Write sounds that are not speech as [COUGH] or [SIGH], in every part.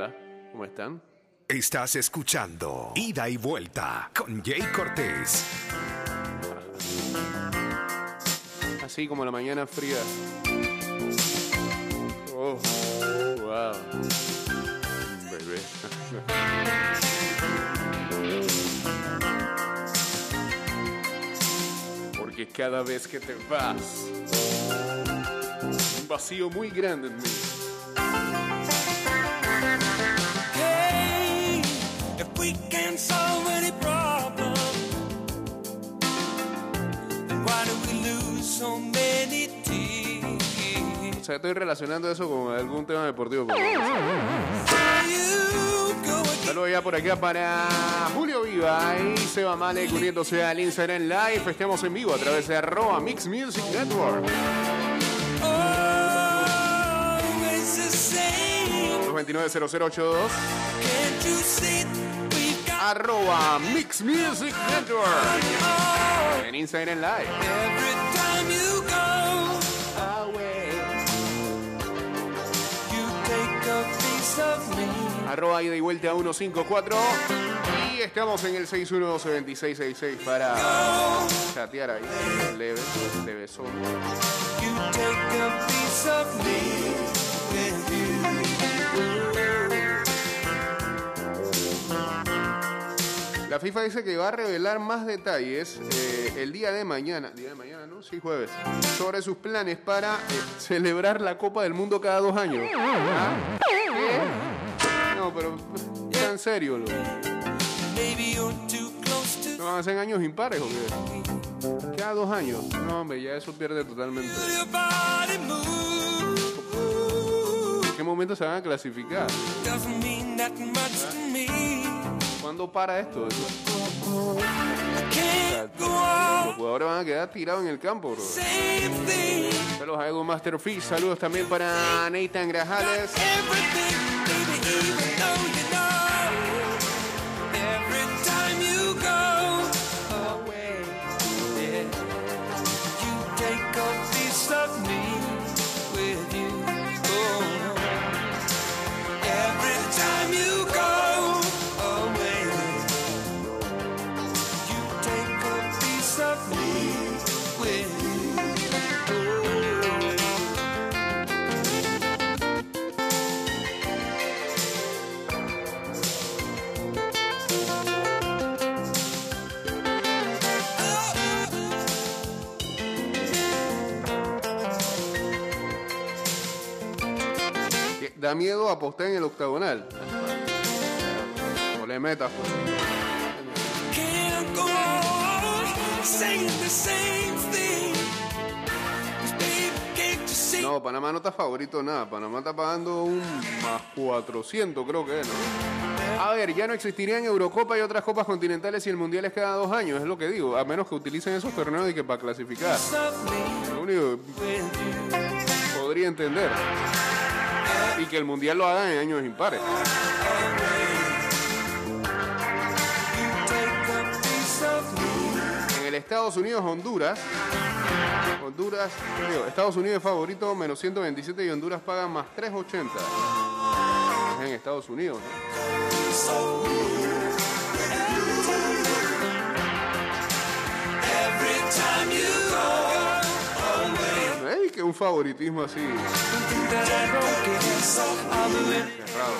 Hola, ¿cómo están? Estás escuchando Ida y Vuelta con Jay Cortés. Así como la mañana fría. Oh, wow. Bebé. [LAUGHS] Porque cada vez que te vas, un vacío muy grande en mí. O sea, estoy relacionando eso con algún tema deportivo. Saludos ya por acá para Julio Viva y Seba Malek uniéndose al Instagram Live. Estamos en vivo a través de arroba Mix Music Network. 290082. Arroba Mix Music Network. En Instagram en Live. Arroba ida y vuelta a 154. Y estamos en el 612-2666 para chatear ahí. Leve, leve solo. La FIFA dice que va a revelar más detalles eh, el día de mañana, día de mañana, ¿no? Sí, jueves, sobre sus planes para eh, celebrar la Copa del Mundo cada dos años. ¿Ah? ¿Qué? No, pero en serio, loco. ¿No van a ser años impares o qué? Cada dos años. No, hombre, ya eso pierde totalmente. ¿En qué momento se van a clasificar? ¿Cuándo para esto? Los jugadores van a quedar tirados en el campo, bro. Saludos a Ego Masterfish. Saludos también para Nathan Grajales. Da miedo apostar en el octagonal. No le metas, pues. No, Panamá no está favorito nada. Panamá está pagando un más 400, creo que es, ¿no? A ver, ya no existirían Eurocopa y otras copas continentales y el Mundial es cada dos años, es lo que digo. A menos que utilicen esos torneos y que para clasificar. Lo único que podría entender. Y que el Mundial lo hagan en años impares. En el Estados Unidos, Honduras. Honduras, Estados Unidos favorito, menos 127 y Honduras paga más 380. Es en Estados Unidos, ¿no? Un favoritismo así cerrado.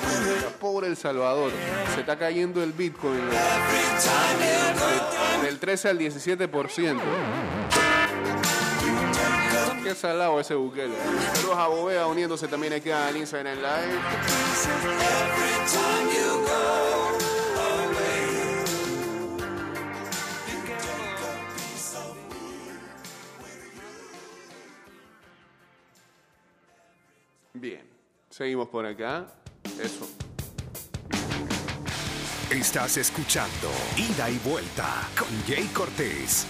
Pobre El Salvador. Se está cayendo el Bitcoin del 13 al 17%. Qué salado ese Bukele. Saludos a Bovea uniéndose también aquí al Instagram Live. Seguimos por acá. Eso. Estás escuchando Ida y Vuelta con Jay Cortés.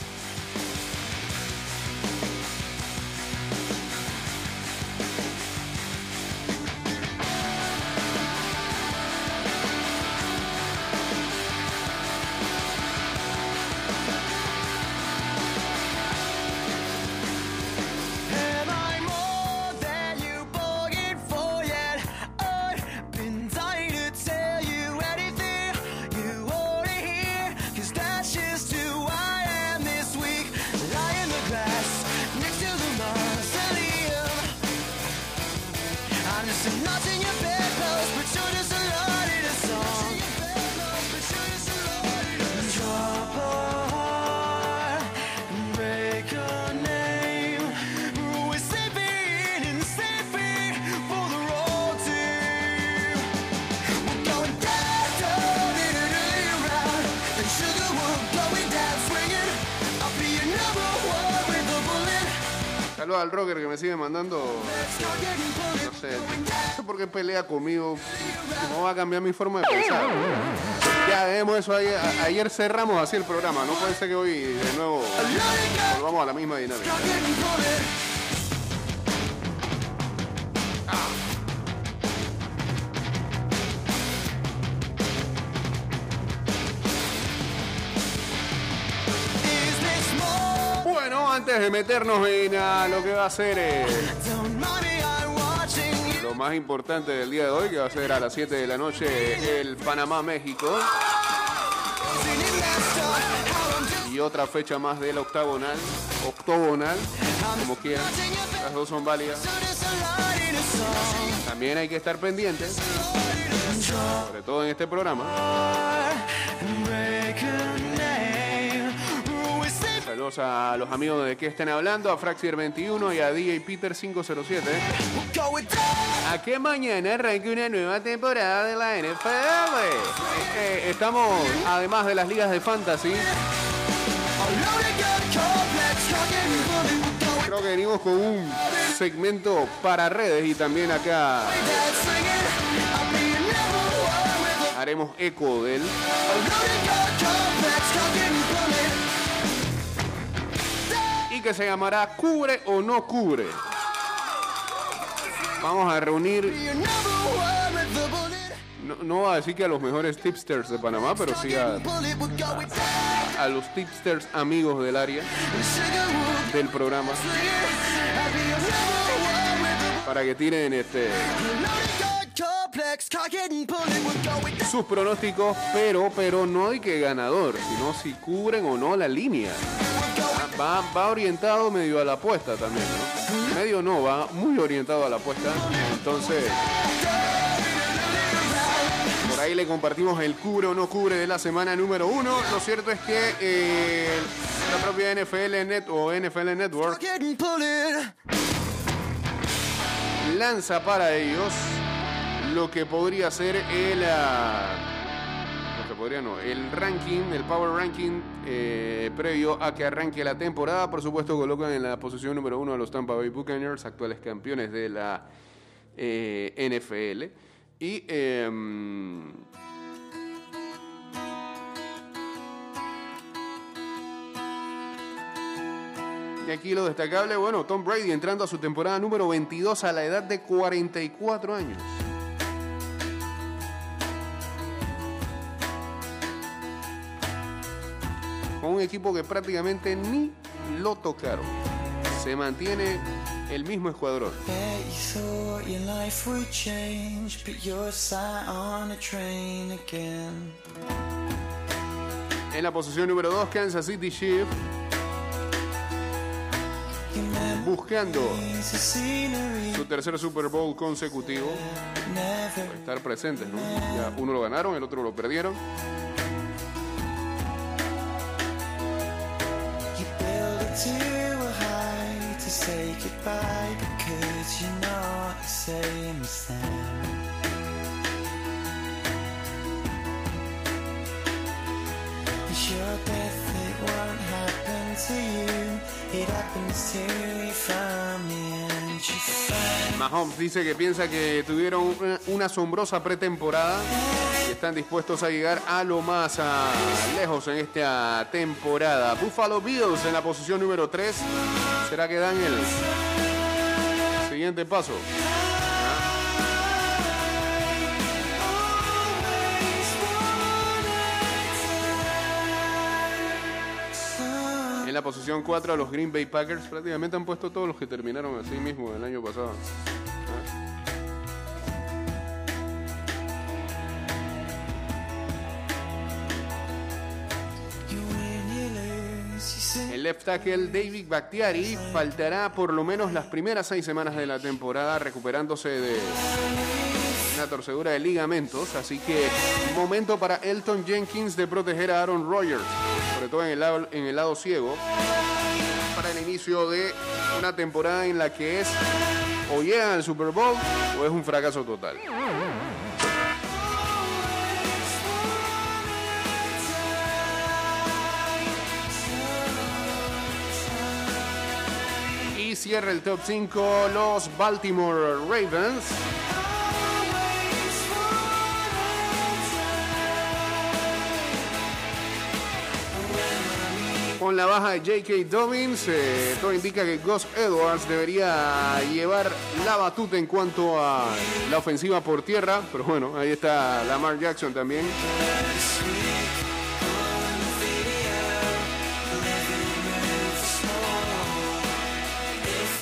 Saludos al rocker que me sigue mandando. No sé, no sé por qué pelea conmigo. No va a cambiar mi forma de pensar. Ya dejemos eso ahí. A- Ayer cerramos así el programa. No puede ser que hoy de nuevo volvamos a la misma dinámica. De meternos en ah, lo que va a ser eh, lo más importante del día de hoy, que va a ser a las 7 de la noche el Panamá-México. Y otra fecha más del octagonal, octogonal, como quieran. Las dos son válidas. A a. También hay que estar pendientes, sobre todo en este programa. A los amigos de que estén hablando, a Fraxier21 y a DJ Peter507. Go with that. A que mañana arranque una nueva temporada de la NFL. Eh, estamos, además de las ligas de fantasy, creo que venimos con un segmento para redes y también acá haremos eco de él. Que se llamará Cubre o no cubre. Vamos a reunir, no, no a decir que a los mejores tipsters de Panamá, pero sí a, a los tipsters amigos del área, del programa, para que tiren este, sus pronósticos, pero, pero no de que ganador, sino si cubren o no la línea. Va, va orientado medio a la apuesta también, ¿no? Medio no, va muy orientado a la apuesta. Entonces, por ahí le compartimos el cubre o no cubre de la semana número uno. Lo cierto es que eh, la propia NFL Net o NFL Network lanza para ellos lo que podría ser el ah, el ranking el power ranking eh, previo a que arranque la temporada por supuesto colocan en la posición número uno a los Tampa Bay Buccaneers actuales campeones de la eh, NFL y em, Y aquí lo destacable, bueno, Tom Brady entrando a su temporada número 22 a la edad de 44 años. Un equipo que prácticamente ni lo tocaron. Se mantiene el mismo escuadrón. En la posición número 2, Kansas City memories buscando su tercer Super Bowl consecutivo. Estar presentes, ¿no? Ya uno lo ganaron, el otro lo perdieron. To say goodbye because you're not it to. Mahomes dice que piensa que tuvieron una, asombrosa pretemporada están dispuestos a llegar a lo más lejos en esta temporada. Buffalo Bills en la posición número 3. ¿Será que dan el siguiente paso? En la posición 4 a los Green Bay Packers prácticamente han puesto todos los que terminaron así mismo el año pasado. Left tackle David Bakhtiari faltará por lo menos las primeras seis semanas de la temporada recuperándose de una torcedura de ligamentos, así que momento para Elton Jenkins de proteger a Aaron Rodgers, sobre todo en el lado, en el lado ciego, para el inicio de una temporada en la que es o llegan al Super Bowl o es un fracaso total. Cierra el top 5 los Baltimore Ravens. Con la baja de J.K. Dobbins, eh, todo indica que Gus Edwards debería llevar la batuta en cuanto a la ofensiva por tierra. Pero bueno, ahí está Lamar Jackson también.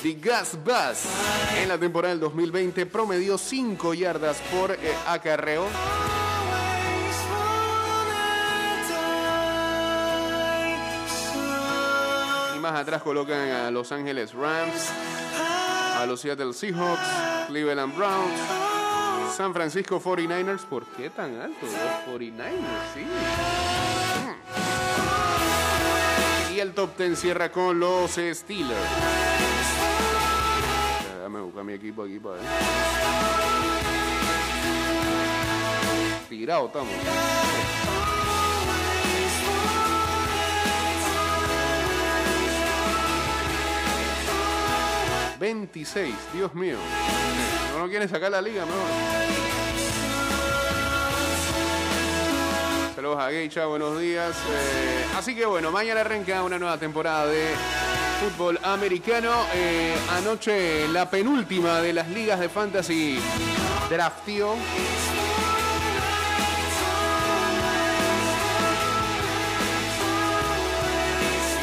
The Gas Bus en la temporada del 2020 promedió 5 yardas por eh, acarreo. Y más atrás colocan a Los Ángeles Rams, a los Seattle Seahawks, Cleveland Browns, San Francisco 49ers. ¿Por qué tan alto? Los 49ers, sí. Y el top 10 cierra con los Steelers. Mi equipo aquí para ver. Tirado estamos. 26, Dios mío. No, no quiere sacar la liga, mejor. Saludos a Geisha, buenos días. Eh, así que bueno, mañana arranca una nueva temporada de fútbol americano. Eh, anoche la penúltima de las ligas de fantasy draftió.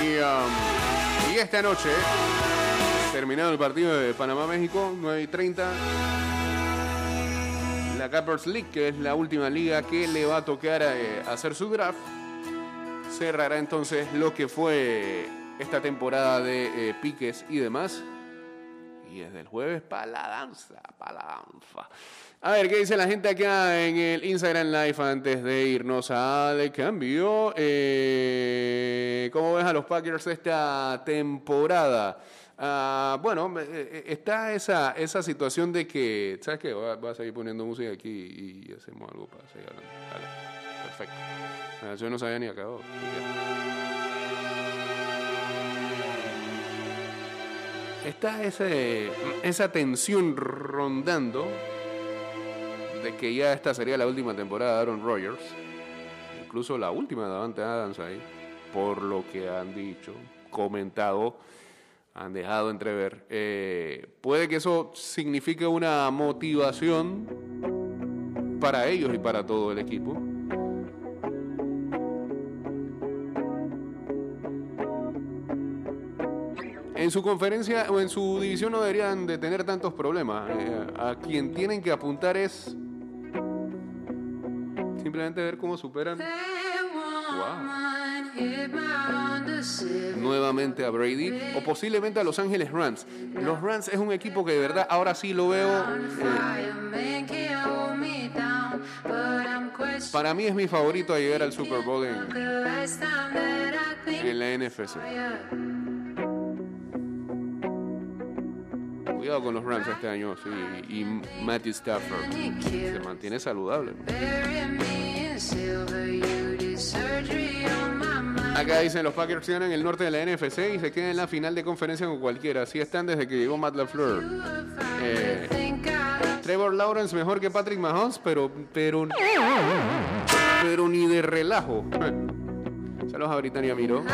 Y, um, esta noche, terminado el partido de Panamá-México, 9 y 30. La Cappers League, que es la última liga que le va a tocar eh, hacer su draft, cerrará entonces lo que fue esta temporada de eh, piques y demás. Y desde el jueves para la danza, para la danza. A ver, ¿qué dice la gente acá en el Instagram Live antes de irnos al cambio? Eh, ¿Cómo ves a los Packers esta temporada? Ah, bueno, eh, eh, está esa, esa situación de que, ¿sabes qué? Voy a, voy a seguir poniendo música aquí y, hacemos algo para seguir hablando. Dale, perfecto. La canción no se había ni acabado. Está ese, esa tensión rondando de que ya esta sería la última temporada de Aaron Rodgers, incluso la última de Davante Adams ahí, por lo que han dicho, comentado, han dejado entrever. Eh, puede que eso signifique una motivación para ellos y para todo el equipo. En su conferencia o en su división no deberían de tener tantos problemas. Eh, a quien tienen que apuntar es simplemente ver cómo superan nuevamente a Brady o posiblemente a Los Ángeles Rams. Los Rams es un equipo que de verdad ahora sí lo veo. eh, para mí es mi favorito a llegar al Super Bowl en la NFC. Con los Rams este año. Y Matthew Stafford se mantiene saludable. Acá dicen los Packers ganan el norte de la NFC y se quedan en la final de conferencia con cualquiera. Así están desde que llegó Matt LaFleur. Eh, Trevor Lawrence mejor que Patrick Mahomes, pero, pero, pero ni de relajo. [LAUGHS] Saludos a Britannia Miro.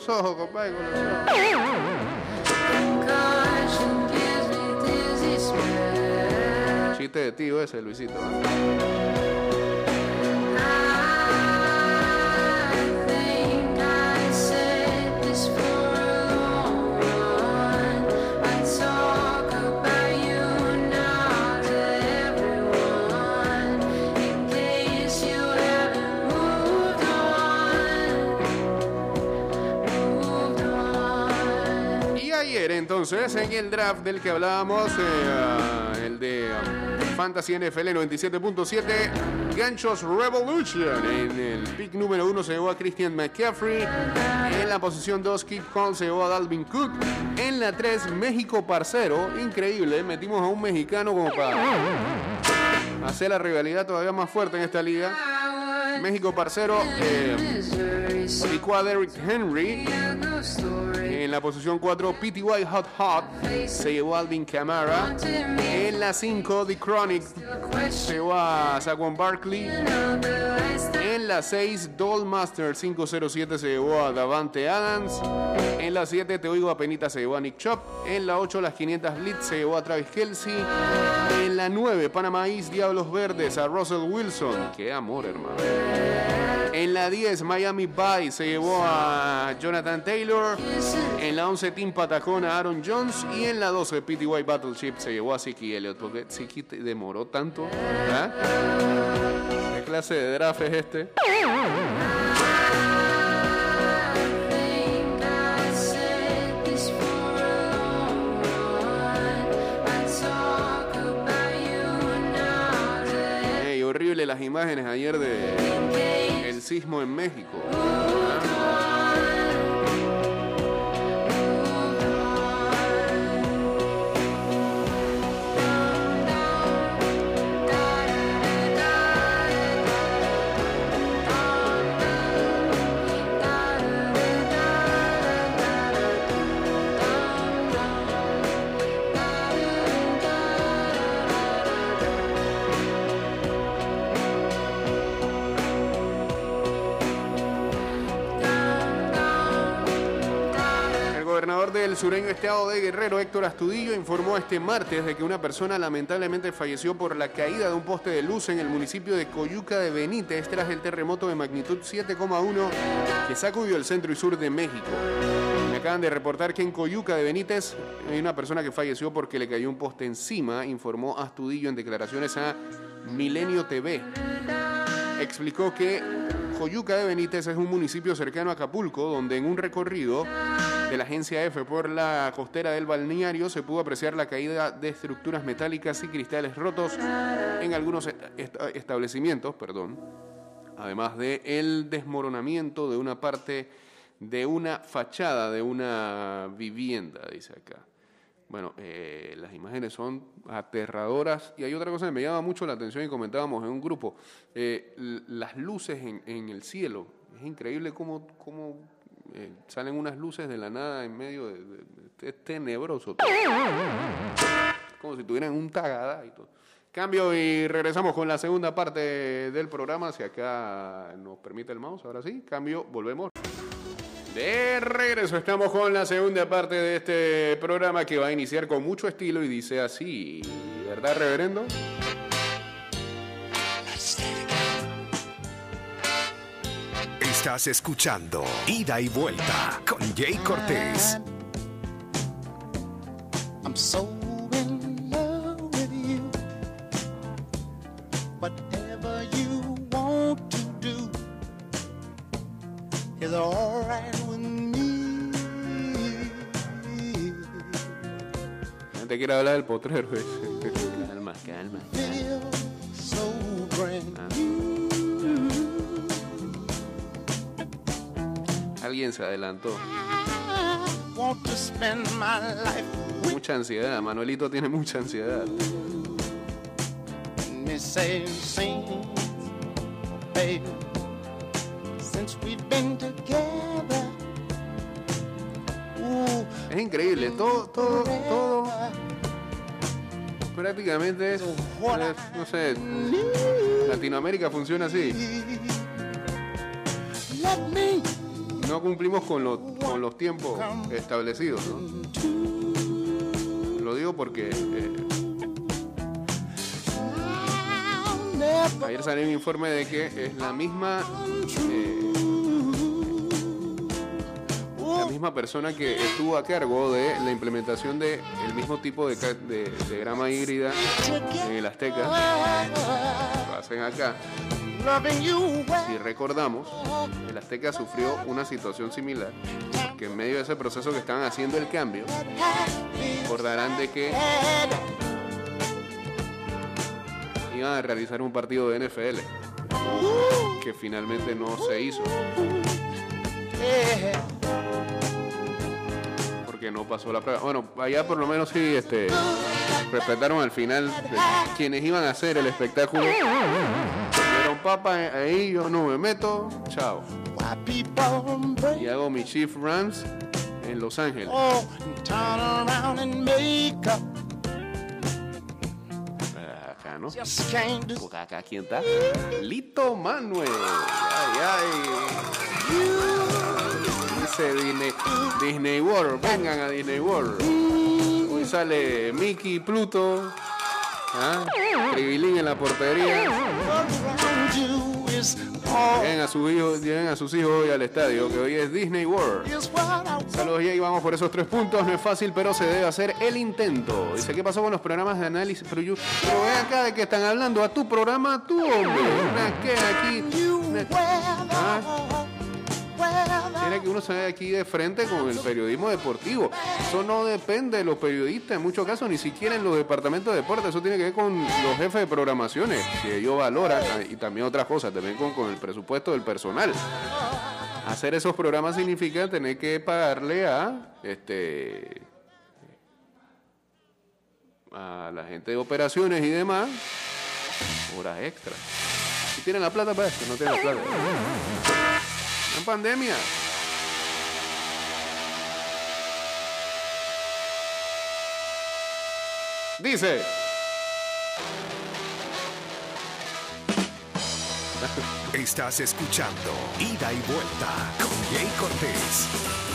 Los ojos, compadre? Con los ojos. Chiste de tío ese, Luisito. Entonces, en el draft del que hablábamos, eh, ah, el de ah, Fantasy NFL 97.7, Ganchos Revolution. En el pick número 1 se llevó a Christian McCaffrey. En la posición 2, Keith Cole se llevó a Dalvin Cook. En la 3, México Parcero. Increíble, metimos a un mexicano como para hacer la rivalidad todavía más fuerte en esta liga. México Parcero. Eh, a Derrick Henry. En la posición 4, PTY Hot Hot se llevó a Alvin Kamara. En la 5, The Chronic se llevó a Saquon Barkley. En la 6, Dollmaster 507 se llevó a Davante Adams. En la 7, Te Oigo Apenita se llevó a Nick Chop. En la 8, las 500 Blitz se llevó a Travis Kelsey. En la 9, Panamá East Diablos Verdes a Russell Wilson. Qué amor, hermano. En la 10, Miami Vice se llevó a Jonathan Taylor. En la 11, Team Patacón a Aaron Jones. Y en la 12, PTY Battleship se llevó a Siki Elliott. Porque Siki demoró tanto. ¿Qué clase de draft es este? Horrible las imágenes ayer de sismo en México. Sureño estado de Guerrero, Héctor Astudillo, informó este martes de que una persona lamentablemente falleció por la caída de un poste de luz en el municipio de Coyuca de Benítez tras el terremoto de magnitud 7,1 que sacudió el centro y sur de México. Me acaban de reportar que en Coyuca de Benítez hay una persona que falleció porque le cayó un poste encima, informó Astudillo en declaraciones a Milenio TV explicó que Coyuca de Benítez es un municipio cercano a Acapulco, donde en un recorrido de la agencia F por la costera del balneario se pudo apreciar la caída de estructuras metálicas y cristales rotos en algunos est- est- establecimientos, perdón, además de el desmoronamiento de una parte de una fachada de una vivienda, dice acá. Bueno, eh, las imágenes son aterradoras y hay otra cosa que me llama mucho la atención y comentábamos en un grupo, eh, las luces en, en el cielo. Es increíble cómo, cómo eh, salen unas luces de la nada en medio de... de- de- es tenebroso. Como si tuvieran un tagada y todo. Cambio y regresamos con la segunda parte del programa, si acá nos permite el mouse, ahora sí, cambio, volvemos. De regreso estamos con la segunda parte de este programa que va a iniciar con mucho estilo y dice así, ¿verdad, reverendo? Estás escuchando Ida y Vuelta con Jay Cortés. I'm so in quiere hablar del potrero. ese. calma, calma. Brand Ah. Alguien se adelantó. I want to spend my life Mucha ansiedad, Manuelito tiene mucha ansiedad. Es increíble, todo, todo, todo prácticamente es, es, no sé, Latinoamérica funciona así. No cumplimos con, los con los tiempos establecidos, ¿no? Lo digo porque eh, ayer salió un informe de que es la misma eh, misma persona que estuvo a cargo de la implementación de el mismo tipo de, de, de grama híbrida en el Azteca, lo hacen acá. Si recordamos, el Azteca sufrió una situación similar, que en medio de ese proceso que estaban haciendo el cambio, recordarán de que iban a realizar un partido de NFL, que finalmente no se hizo. Porque no pasó la prueba. Bueno, allá por lo menos sí este, respetaron al final de quienes iban a hacer el espectáculo. Dijeron, papa, ahí yo no me meto, chao. Y hago mi Chief Rams en Los Ángeles. oh. Acá, ¿no? Acá, ¿quién está? Lito Manuel. Ay, ay. Disney, Disney World. Vengan a Disney World. Hoy sale Mickey, Pluto. ¿Ah? En la portería. Lleven a sus hijos, a sus hijos hoy al estadio, que hoy es Disney World. Saludos y vamos por esos tres puntos. No es fácil, pero se debe hacer el intento. Dice, ¿qué pasó con los programas de análisis? Pero yo, ve acá de que están hablando a tu programa, tú, hombre. Aquí. Ah, tiene que uno saber aquí de frente con el periodismo deportivo. Eso no depende de los periodistas, en muchos casos, ni siquiera en los departamentos de deporte. Eso tiene que ver con los jefes de programaciones, que ellos valoran, ah, y también otras cosas, también con, con el presupuesto del personal. Hacer esos programas significa tener que pagarle a este a la gente de operaciones y demás horas extras. Si tienen la plata para eso, no tienen la plata. En pandemia. Dice. Estás escuchando Ida y Vuelta con Jay Cortés.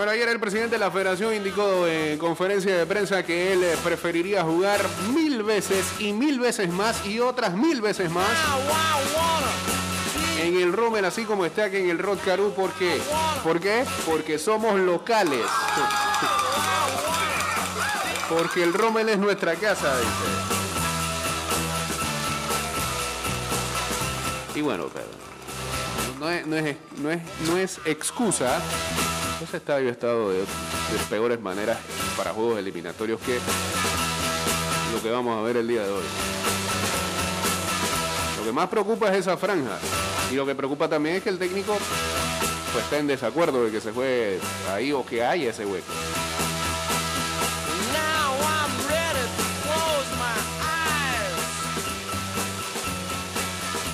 Bueno, ayer el presidente de la federación indicó en conferencia de prensa que él eh, preferiría jugar mil veces y mil veces más y otras mil veces más wanna en el Rommel, así como está aquí en el Rod Caru. ¿Por qué? ¿Por qué? Porque somos locales. Porque el Rommel es nuestra casa, dice. Y bueno, pero no es, no es, no es, no es excusa. Ese estadio ha estado de, de peores maneras para juegos eliminatorios que lo que vamos a ver el día de hoy. Lo que más preocupa es esa franja. Y lo que preocupa también es que el técnico pues, está en desacuerdo de que se juegue ahí o que haya ese hueco.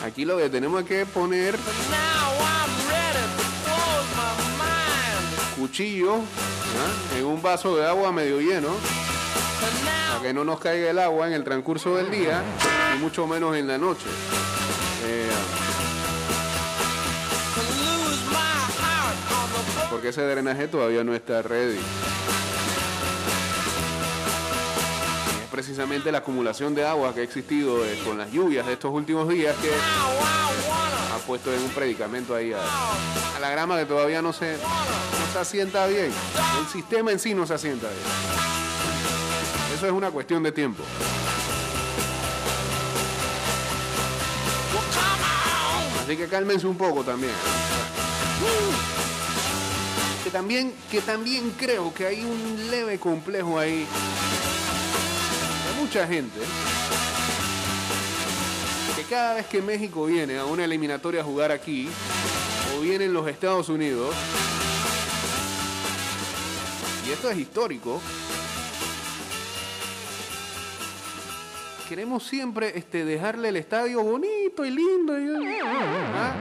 Aquí lo que tenemos que poner en un vaso de agua medio lleno para que no nos caiga el agua en el transcurso del día y mucho menos en la noche. Eh, porque ese drenaje todavía no está ready. Es precisamente la acumulación de agua que ha existido eh, con las lluvias de estos últimos días que puesto en un predicamento ahí a, a la grama que todavía no se, no se asienta bien. El sistema en sí no se asienta bien. Eso es una cuestión de tiempo. Así que cálmense un poco también. Que también, que también creo que hay un leve complejo ahí de mucha gente cada vez que México viene a una eliminatoria a jugar aquí o vienen los Estados Unidos y esto es histórico queremos siempre este, dejarle el estadio bonito y lindo. y- ¿Ah?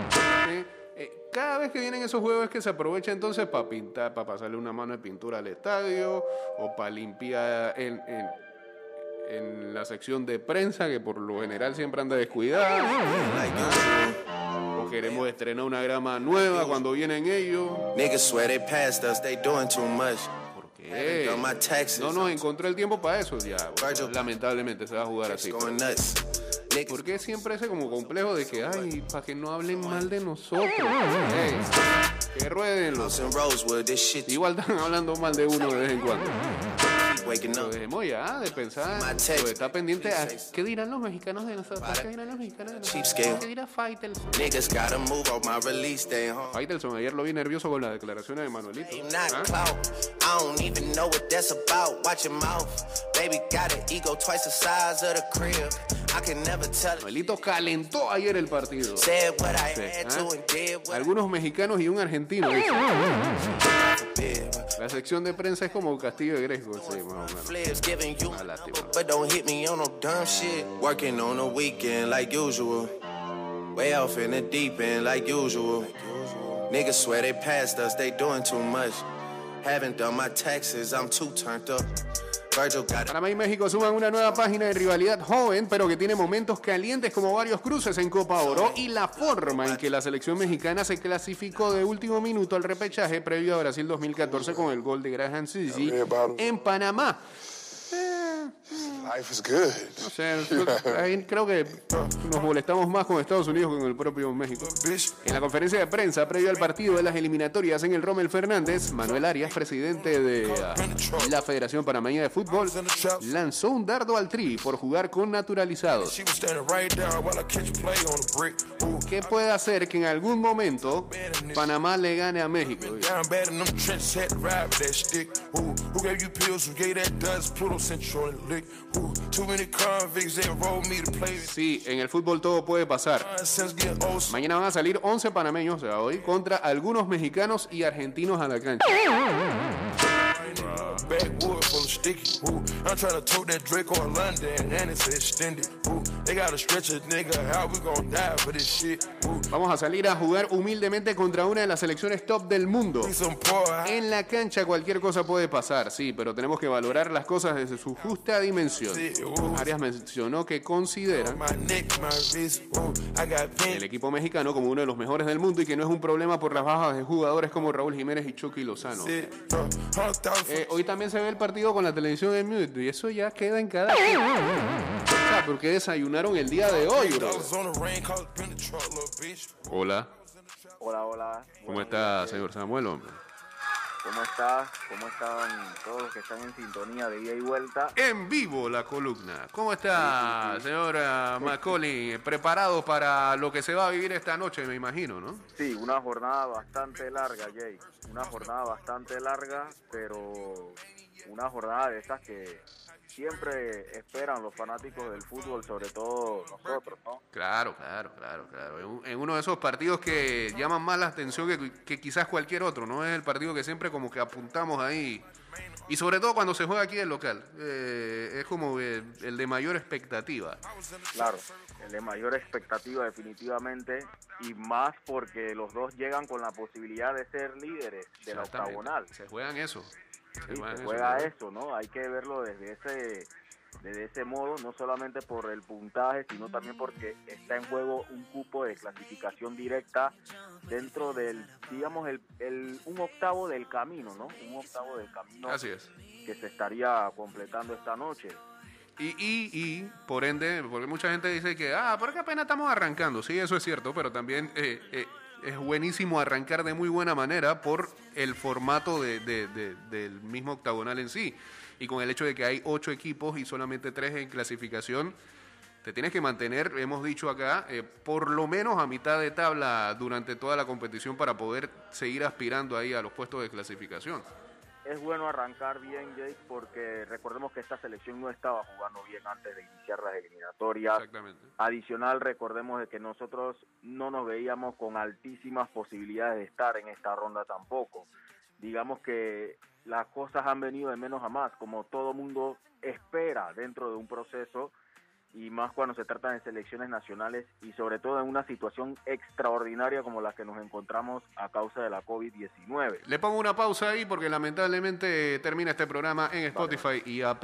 Eh, cada vez que vienen esos juegos es que se aprovecha entonces para pintar, para pasarle una mano de pintura al estadio o para limpiar en, en- en la sección de prensa que por lo general siempre anda descuidada. O queremos estrenar una grama nueva cuando vienen ellos. Niggas swear they passed us, they doing too much. ¿Por qué? No nos encontró el tiempo para eso ya. bueno, lamentablemente se va a jugar así. ¿Por qué siempre ese como complejo de que, ay, para que no hablen mal de nosotros? Ey, que rueden los. Igual están hablando mal de uno de vez en cuando. Up. dejemos ya de pensar, pues, está pendiente a qué dirán los mexicanos de nosotros, qué dirán los mexicanos de nosotros, qué dirá Faitelson. Faitelson, ayer lo vi nervioso con las declaraciones de Manuelito. ¿Ah? Manuelito calentó ayer el partido. Sí, ¿ah? Algunos mexicanos y un argentino. dice. La sección de prensa es como Castillo de Gresco, sí, más o menos. Flips giving you Ah, a lástima. but don't hit me on no dumb shit. Working on the weekend like usual. Way off in the deep end like usual. Niggas swear they passed us, they doing too much. Haven't done my taxes, I'm too turned up. Panamá y México suman una nueva página de rivalidad joven, pero que tiene momentos calientes como varios cruces en Copa Oro y la forma en que la selección mexicana se clasificó de último minuto al repechaje previo a Brasil 2014 con el gol de Graham Sisi en Panamá. Life is good. No sé, ahí creo que nos molestamos más con Estados Unidos que con el propio México. En la conferencia de prensa previo al partido de las eliminatorias en el Rommel Fernández, Manuel Arias, presidente de ah, la Federación Panameña de Fútbol, lanzó un dardo al tri por jugar con naturalizados. ¿Qué puede hacer que en algún momento Panamá le gane a México? down Sí, en el fútbol todo puede pasar. Mañana van a salir 11 panameños, o sea, hoy, contra algunos mexicanos y argentinos a la cancha. Backwood full of sticky. Ooh, I'm trying to tote that Drake on London and it's extended. Ooh, they gotta stretch a nigga. How we gonna die for this shit? Ooh, Vamos a salir a jugar humildemente contra una de las selecciones top del mundo. En la cancha cualquier cosa puede pasar, sí, pero tenemos que valorar las cosas desde su justa dimensión. Arias mencionó que pain. el equipo mexicano como uno de los mejores del mundo y que no es un problema por las bajas de jugadores como Raúl Jiménez y Chucky Lozano. Eh, hoy también se ve el partido con la televisión en mute y eso ya queda en cada quien. O sea, porque desayunaron el día de hoy, bro. Hola, Hola, hola. ¿cómo está, señor Samuel? hombre? ¿Cómo estás? ¿Cómo están todos los que están en sintonía de ida y vuelta? En vivo la columna. ¿Cómo está, señora [LAUGHS] Macaulay? Preparado para lo que se va a vivir esta noche, me imagino, ¿no? Sí, una jornada bastante larga, Jay. Una jornada bastante larga, pero una jornada de esas que siempre esperan los fanáticos del fútbol, sobre todo nosotros, ¿no? Claro, claro, claro, claro. En uno de esos partidos que llaman más la atención que, que quizás cualquier otro, ¿no? Es el partido que siempre como que apuntamos ahí. Y sobre todo cuando se juega aquí en local. Eh, es como eh, el de mayor expectativa. Claro, el de mayor expectativa definitivamente y más porque los dos llegan con la posibilidad de ser líderes de la octagonal. Se juegan eso. Sí, se juega eso, ¿no? Hay que verlo desde ese, desde ese modo, no solamente por el puntaje, sino también porque está en juego un cupo de clasificación directa dentro del, digamos, el, el- un octavo del camino, ¿no? Un octavo del camino Así es. que se estaría completando esta noche. Y, y, y, por ende, porque mucha gente dice que, ah, porque apenas estamos arrancando. Sí, eso es cierto, pero también eh, eh, es buenísimo arrancar de muy buena manera por el formato de- de- de- del mismo octagonal en sí. Y con el hecho de que hay ocho equipos y solamente tres en clasificación, te tienes que mantener, hemos dicho acá, eh, por lo menos a mitad de tabla durante toda la competición para poder seguir aspirando ahí a los puestos de clasificación. Es bueno arrancar bien, Jake, porque recordemos que esta selección no estaba jugando bien antes de iniciar las eliminatorias. Exactamente. Adicional, recordemos de que nosotros no nos veíamos con altísimas posibilidades de estar en esta ronda tampoco. Digamos que las cosas han venido de menos a más, como todo mundo espera dentro de un proceso y más cuando se trata de selecciones nacionales y sobre todo en una situación extraordinaria como la que nos encontramos a causa de la COVID-19. Le pongo una pausa ahí porque lamentablemente termina este programa en Spotify y AP